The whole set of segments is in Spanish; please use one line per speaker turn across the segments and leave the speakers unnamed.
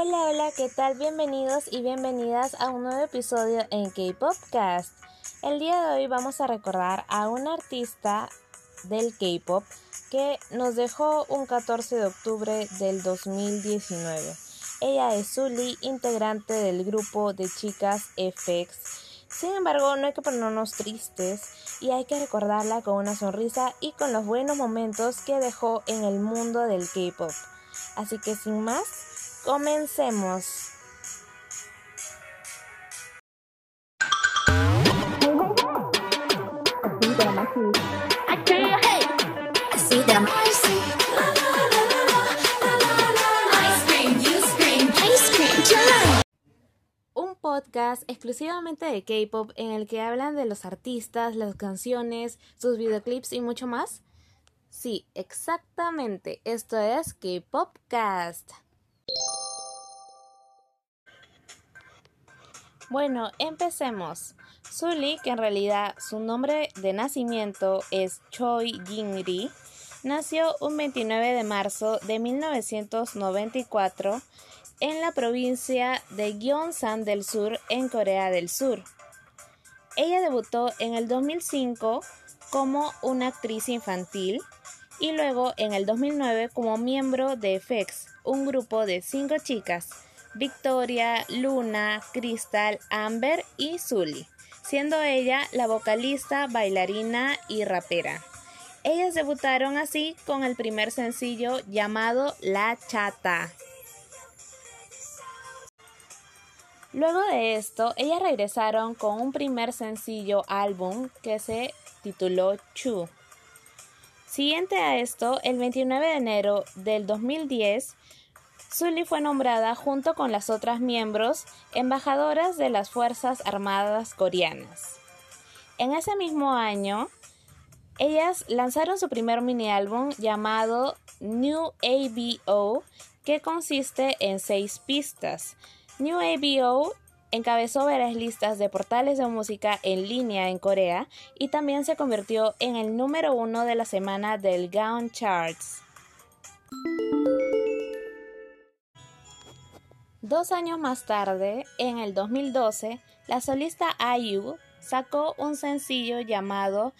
Hola, hola, ¿qué tal? Bienvenidos y bienvenidas a un nuevo episodio en K-Popcast. El día de hoy vamos a recordar a una artista del K-Pop que nos dejó un 14 de octubre del 2019. Ella es Sully, integrante del grupo de chicas FX. Sin embargo, no hay que ponernos tristes y hay que recordarla con una sonrisa y con los buenos momentos que dejó en el mundo del K-Pop. Así que sin más, comencemos. Un podcast exclusivamente de K-pop en el que hablan de los artistas, las canciones, sus videoclips y mucho más. Sí, exactamente. Esto es K-Popcast. Bueno, empecemos. Sully, que en realidad su nombre de nacimiento es Choi Jin-ri, nació un 29 de marzo de 1994 en la provincia de Gyeongsan del Sur, en Corea del Sur. Ella debutó en el 2005 como una actriz infantil y luego en el 2009 como miembro de FX, un grupo de cinco chicas, Victoria, Luna, Crystal, Amber y Sully, siendo ella la vocalista, bailarina y rapera. Ellas debutaron así con el primer sencillo llamado La Chata. Luego de esto, ellas regresaron con un primer sencillo álbum que se tituló Chu. Siguiente a esto, el 29 de enero del 2010, Sully fue nombrada junto con las otras miembros embajadoras de las Fuerzas Armadas coreanas. En ese mismo año, ellas lanzaron su primer mini álbum llamado New ABO, que consiste en seis pistas. New ABO encabezó varias listas de portales de música en línea en Corea y también se convirtió en el número uno de la semana del Gaon Charts. Dos años más tarde, en el 2012, la solista IU sacó un sencillo llamado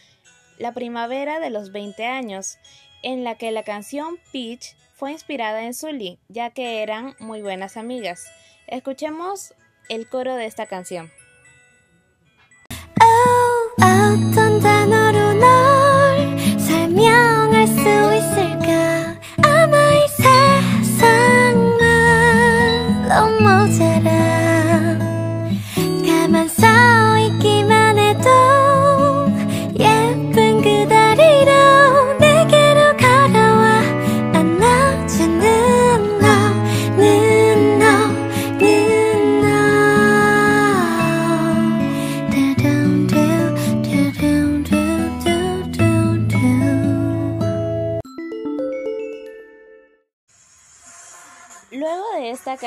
La primavera de los 20 años, en la que la canción Peach fue inspirada en Sully, ya que eran muy buenas amigas. Escuchemos el coro de esta canción. Luego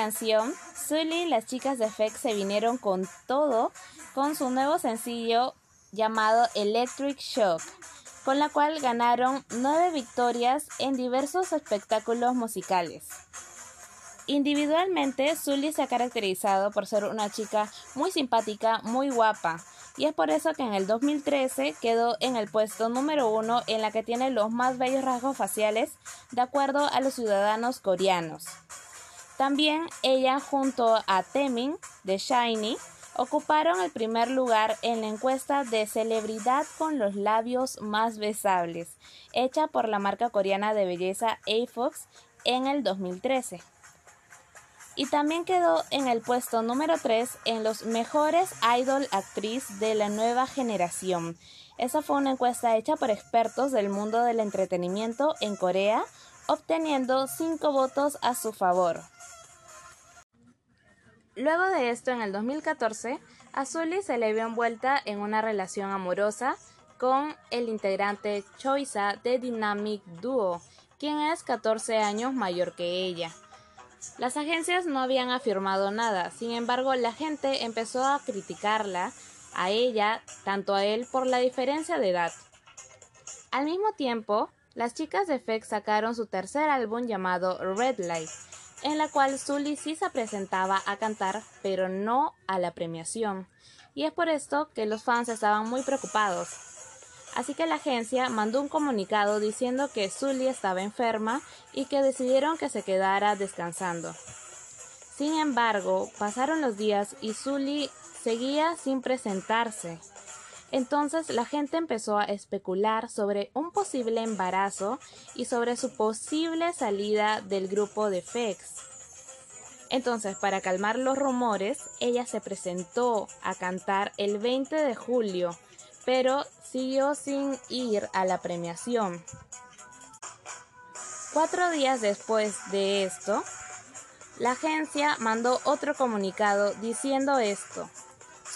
canción, Sully y las chicas de FX se vinieron con todo con su nuevo sencillo llamado Electric Shock, con la cual ganaron nueve victorias en diversos espectáculos musicales. Individualmente, Sully se ha caracterizado por ser una chica muy simpática, muy guapa, y es por eso que en el 2013 quedó en el puesto número uno en la que tiene los más bellos rasgos faciales de acuerdo a los ciudadanos coreanos. También ella junto a Temin de Shiny ocuparon el primer lugar en la encuesta de celebridad con los labios más besables, hecha por la marca coreana de belleza AFOX en el 2013. Y también quedó en el puesto número 3 en los mejores idol actriz de la nueva generación. Esa fue una encuesta hecha por expertos del mundo del entretenimiento en Corea, obteniendo 5 votos a su favor. Luego de esto, en el 2014, a Sully se le vio envuelta en una relación amorosa con el integrante Choiza de Dynamic Duo, quien es 14 años mayor que ella. Las agencias no habían afirmado nada, sin embargo la gente empezó a criticarla, a ella, tanto a él, por la diferencia de edad. Al mismo tiempo, las chicas de FX sacaron su tercer álbum llamado Red Light, en la cual Sully sí se presentaba a cantar, pero no a la premiación. Y es por esto que los fans estaban muy preocupados. Así que la agencia mandó un comunicado diciendo que Sully estaba enferma y que decidieron que se quedara descansando. Sin embargo, pasaron los días y Sully seguía sin presentarse. Entonces la gente empezó a especular sobre un posible embarazo y sobre su posible salida del grupo de FEX. Entonces, para calmar los rumores, ella se presentó a cantar el 20 de julio, pero siguió sin ir a la premiación. Cuatro días después de esto, la agencia mandó otro comunicado diciendo esto.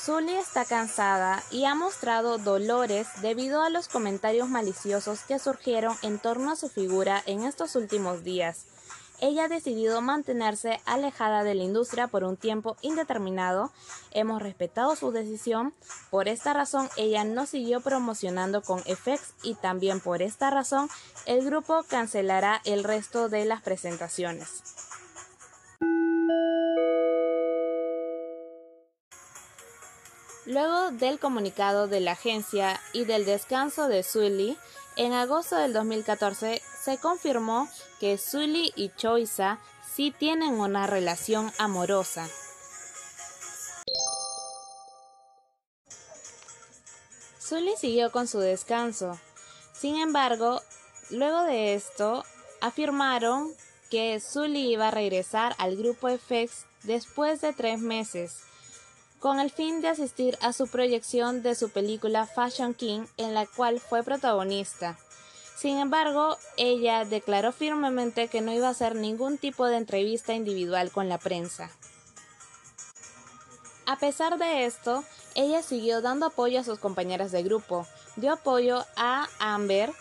Zully está cansada y ha mostrado dolores debido a los comentarios maliciosos que surgieron en torno a su figura en estos últimos días. Ella ha decidido mantenerse alejada de la industria por un tiempo indeterminado. Hemos respetado su decisión. Por esta razón, ella no siguió promocionando con FX y también por esta razón, el grupo cancelará el resto de las presentaciones. Luego del comunicado de la agencia y del descanso de Sully, en agosto del 2014 se confirmó que Sully y Choiza sí tienen una relación amorosa. Sully siguió con su descanso. Sin embargo, luego de esto, afirmaron que Sully iba a regresar al grupo FX después de tres meses con el fin de asistir a su proyección de su película Fashion King, en la cual fue protagonista. Sin embargo, ella declaró firmemente que no iba a hacer ningún tipo de entrevista individual con la prensa. A pesar de esto, ella siguió dando apoyo a sus compañeras de grupo. Dio apoyo a Amber,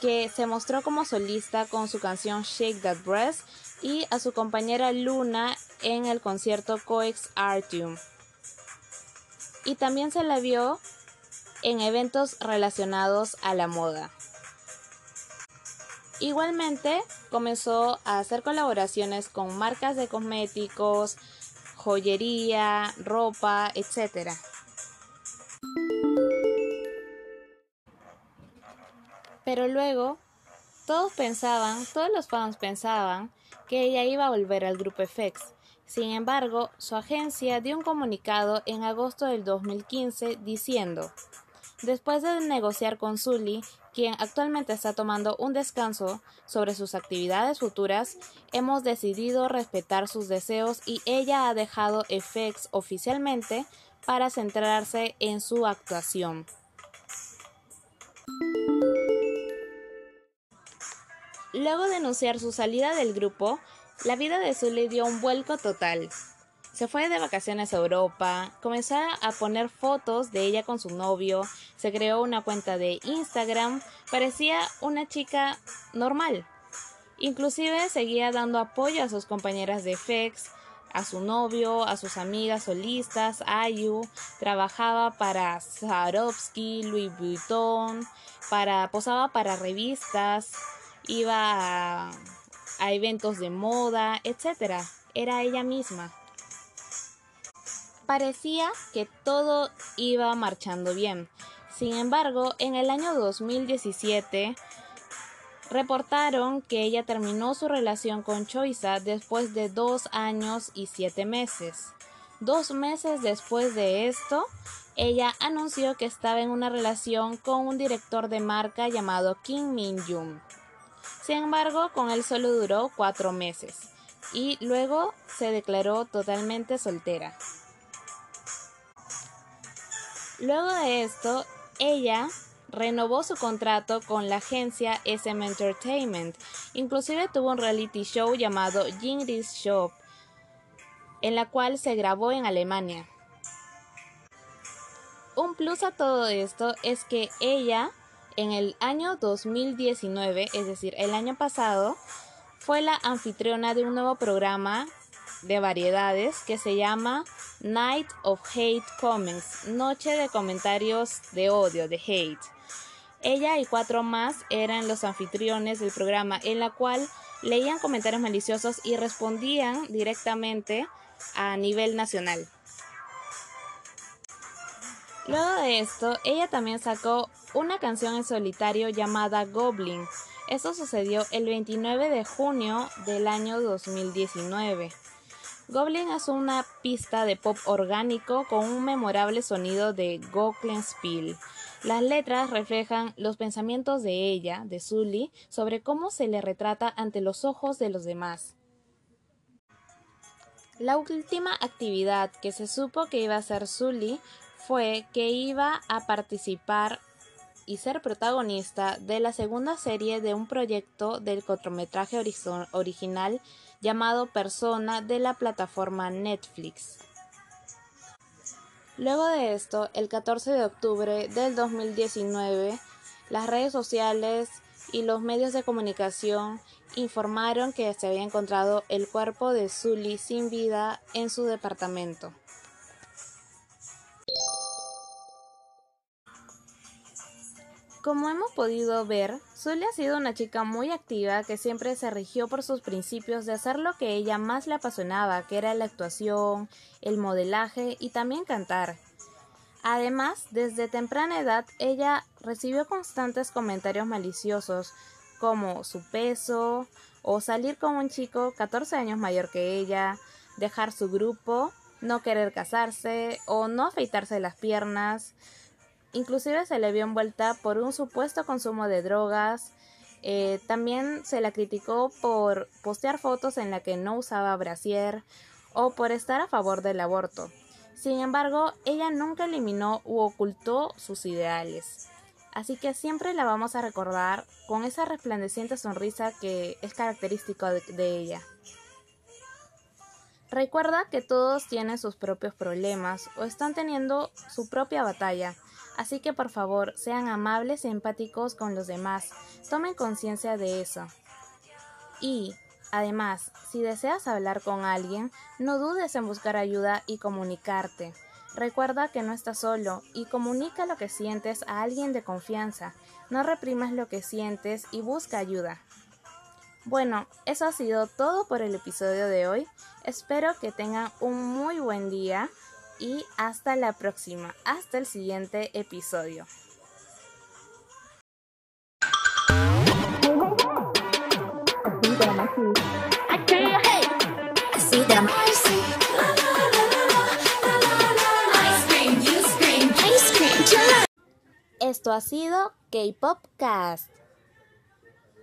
que se mostró como solista con su canción Shake That Breast, y a su compañera Luna en el concierto Coex Artium y también se la vio en eventos relacionados a la moda. Igualmente comenzó a hacer colaboraciones con marcas de cosméticos, joyería, ropa, etc. Pero luego todos pensaban, todos los fans pensaban que ella iba a volver al grupo FX sin embargo, su agencia dio un comunicado en agosto del 2015 diciendo, después de negociar con Sully, quien actualmente está tomando un descanso sobre sus actividades futuras, hemos decidido respetar sus deseos y ella ha dejado FX oficialmente para centrarse en su actuación. Luego de anunciar su salida del grupo, la vida de Sully dio un vuelco total. Se fue de vacaciones a Europa, comenzó a poner fotos de ella con su novio, se creó una cuenta de Instagram, parecía una chica normal. Inclusive seguía dando apoyo a sus compañeras de FEX, a su novio, a sus amigas solistas, Ayu, trabajaba para Swarovski, Louis Vuitton, para, posaba para revistas, iba a a eventos de moda, etc. Era ella misma. Parecía que todo iba marchando bien. Sin embargo, en el año 2017 reportaron que ella terminó su relación con Choiza después de dos años y siete meses. Dos meses después de esto, ella anunció que estaba en una relación con un director de marca llamado Kim Min Jung. Sin embargo, con él solo duró cuatro meses y luego se declaró totalmente soltera. Luego de esto, ella renovó su contrato con la agencia SM Entertainment. Inclusive tuvo un reality show llamado Jingris Shop, en la cual se grabó en Alemania. Un plus a todo esto es que ella en el año 2019, es decir, el año pasado, fue la anfitriona de un nuevo programa de variedades que se llama Night of Hate Comments, Noche de Comentarios de Odio, de Hate. Ella y cuatro más eran los anfitriones del programa, en la cual leían comentarios maliciosos y respondían directamente a nivel nacional. Luego de esto, ella también sacó una canción en solitario llamada Goblin. Esto sucedió el 29 de junio del año 2019. Goblin es una pista de pop orgánico con un memorable sonido de Glockenspiel. Las letras reflejan los pensamientos de ella, de Sully, sobre cómo se le retrata ante los ojos de los demás. La última actividad que se supo que iba a hacer Sully fue que iba a participar y ser protagonista de la segunda serie de un proyecto del cortometraje original llamado Persona de la plataforma Netflix. Luego de esto, el 14 de octubre del 2019, las redes sociales y los medios de comunicación informaron que se había encontrado el cuerpo de Zully sin vida en su departamento. Como hemos podido ver, Zully ha sido una chica muy activa que siempre se rigió por sus principios de hacer lo que ella más le apasionaba, que era la actuación, el modelaje y también cantar. Además, desde temprana edad ella recibió constantes comentarios maliciosos como su peso o salir con un chico 14 años mayor que ella, dejar su grupo, no querer casarse o no afeitarse las piernas, Inclusive se le vio envuelta por un supuesto consumo de drogas. Eh, también se la criticó por postear fotos en la que no usaba brasier o por estar a favor del aborto. Sin embargo, ella nunca eliminó u ocultó sus ideales. Así que siempre la vamos a recordar con esa resplandeciente sonrisa que es característico de ella. Recuerda que todos tienen sus propios problemas o están teniendo su propia batalla Así que por favor, sean amables y empáticos con los demás. Tomen conciencia de eso. Y, además, si deseas hablar con alguien, no dudes en buscar ayuda y comunicarte. Recuerda que no estás solo y comunica lo que sientes a alguien de confianza. No reprimas lo que sientes y busca ayuda. Bueno, eso ha sido todo por el episodio de hoy. Espero que tengan un muy buen día y hasta la próxima, hasta el siguiente episodio. Esto ha sido K-Pop Cast.